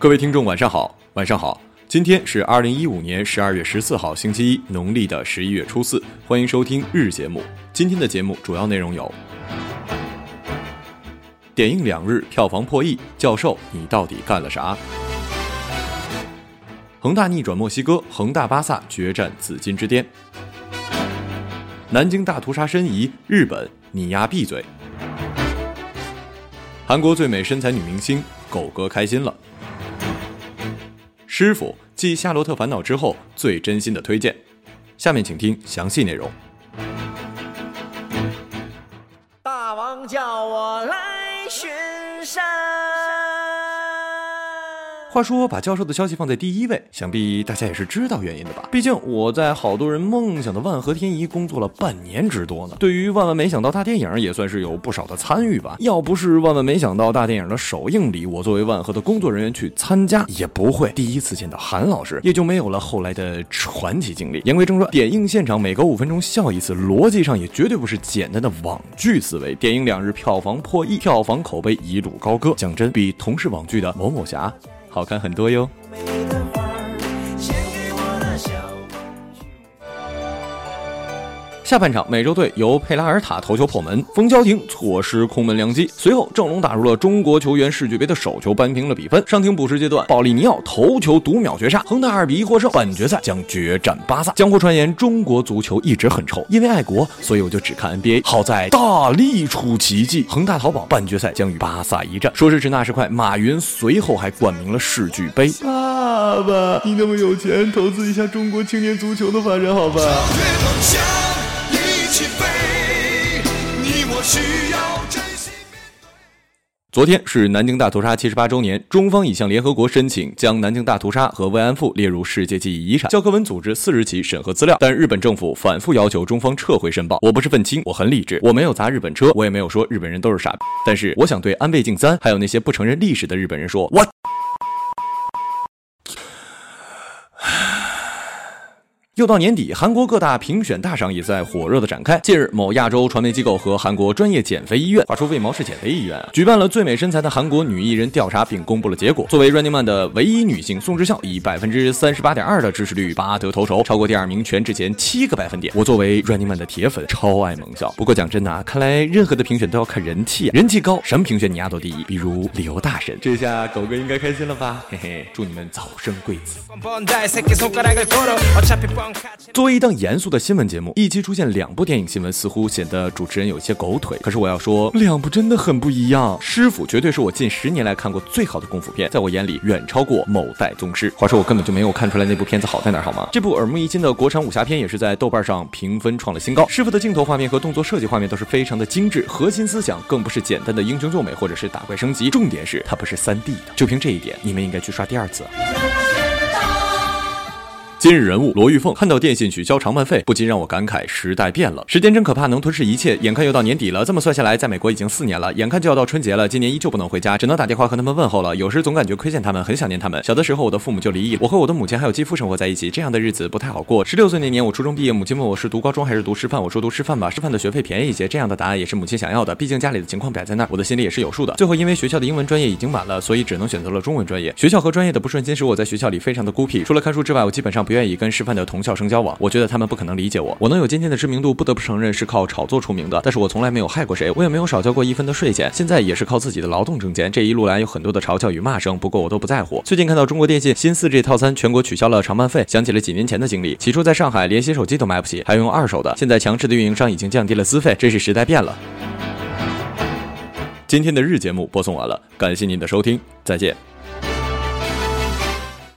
各位听众，晚上好，晚上好。今天是二零一五年十二月十四号，星期一，农历的十一月初四。欢迎收听日节目。今天的节目主要内容有。点映两日，票房破亿。教授，你到底干了啥？恒大逆转墨西哥，恒大巴萨决战紫金之巅。南京大屠杀申遗，日本，你丫闭嘴！韩国最美身材女明星狗哥开心了。师傅继《夏洛特烦恼》之后最真心的推荐。下面请听详细内容。大王叫我来。巡山。话说，把教授的消息放在第一位，想必大家也是知道原因的吧？毕竟我在好多人梦想的万和天宜工作了半年之多呢。对于万万没想到大电影，也算是有不少的参与吧。要不是万万没想到大电影的首映礼，我作为万和的工作人员去参加，也不会第一次见到韩老师，也就没有了后来的传奇经历。言归正传，点映现场每隔五分钟笑一次，逻辑上也绝对不是简单的网剧思维。点映两日票房破亿，票房口碑一路高歌。讲真，比同是网剧的某某侠。好看很多哟。下半场，美洲队由佩拉尔塔头球破门，冯潇霆错失空门良机。随后，郑龙打入了中国球员世俱杯的首球，扳平了比分。上庭补时阶段，保利尼奥头球独秒绝杀，恒大二比一获胜。半决赛将决战巴萨。江湖传言，中国足球一直很臭，因为爱国，所以我就只看 NBA。好在大力出奇迹，恒大淘宝半决赛将与巴萨一战。说时迟，那时快，马云随后还冠名了世俱杯。爸爸，你那么有钱，投资一下中国青年足球的发展，好吧？起飞。你我需要真心昨天是南京大屠杀七十八周年，中方已向联合国申请将南京大屠杀和慰安妇列入世界记忆遗产。教科文组织四日起审核资料，但日本政府反复要求中方撤回申报。我不是愤青，我很理智，我没有砸日本车，我也没有说日本人都是傻逼。但是我想对安倍晋三还有那些不承认历史的日本人说，我。又到年底，韩国各大评选大赏也在火热的展开。近日，某亚洲传媒机构和韩国专业减肥医院（话说为毛是减肥医院）举办了最美身材的韩国女艺人调查，并公布了结果。作为 Running Man 的唯一女性，宋智孝以百分之三十八点二的支持率拔得头筹，超过第二名全智贤七个百分点。我作为 Running Man 的铁粉，超爱萌笑。不过讲真的啊，看来任何的评选都要看人气，人气高，什么评选你压都第一。比如刘大神，这下狗哥应该开心了吧？嘿嘿，祝你们早生贵子。作为一档严肃的新闻节目，一期出现两部电影新闻，似乎显得主持人有些狗腿。可是我要说，两部真的很不一样。师傅绝对是我近十年来看过最好的功夫片，在我眼里远超过某代宗师。话说我根本就没有看出来那部片子好在哪，好吗？这部耳目一新的国产武侠片也是在豆瓣上评分创了新高。师傅的镜头画面和动作设计画面都是非常的精致，核心思想更不是简单的英雄救美或者是打怪升级，重点是它不是三 D 的。就凭这一点，你们应该去刷第二次。今日人物罗玉凤看到电信取消长漫费，不禁让我感慨时代变了。时间真可怕，能吞噬一切。眼看又到年底了，这么算下来，在美国已经四年了。眼看就要到春节了，今年依旧不能回家，只能打电话和他们问候了。有时总感觉亏欠他们，很想念他们。小的时候，我的父母就离异，我和我的母亲还有继父生活在一起，这样的日子不太好过。十六岁那年，我初中毕业，母亲问我是读高中还是读师范，我说读师范吧，师范的学费便宜一些。这样的答案也是母亲想要的，毕竟家里的情况摆在那儿，我的心里也是有数的。最后因为学校的英文专业已经满了，所以只能选择了中文专业。学校和专业的不顺心使我在学校里非常的孤僻，除了看书之外，我基本上不愿意跟师范的。同校生交往，我觉得他们不可能理解我。我能有今天的知名度，不得不承认是靠炒作出名的。但是我从来没有害过谁，我也没有少交过一分的税钱，现在也是靠自己的劳动挣钱。这一路来有很多的嘲笑与骂声，不过我都不在乎。最近看到中国电信新四 G 套餐全国取消了长办费，想起了几年前的经历。起初在上海连新手机都买不起，还用二手的。现在强势的运营商已经降低了资费，真是时代变了。今天的日节目播送完了，感谢您的收听，再见。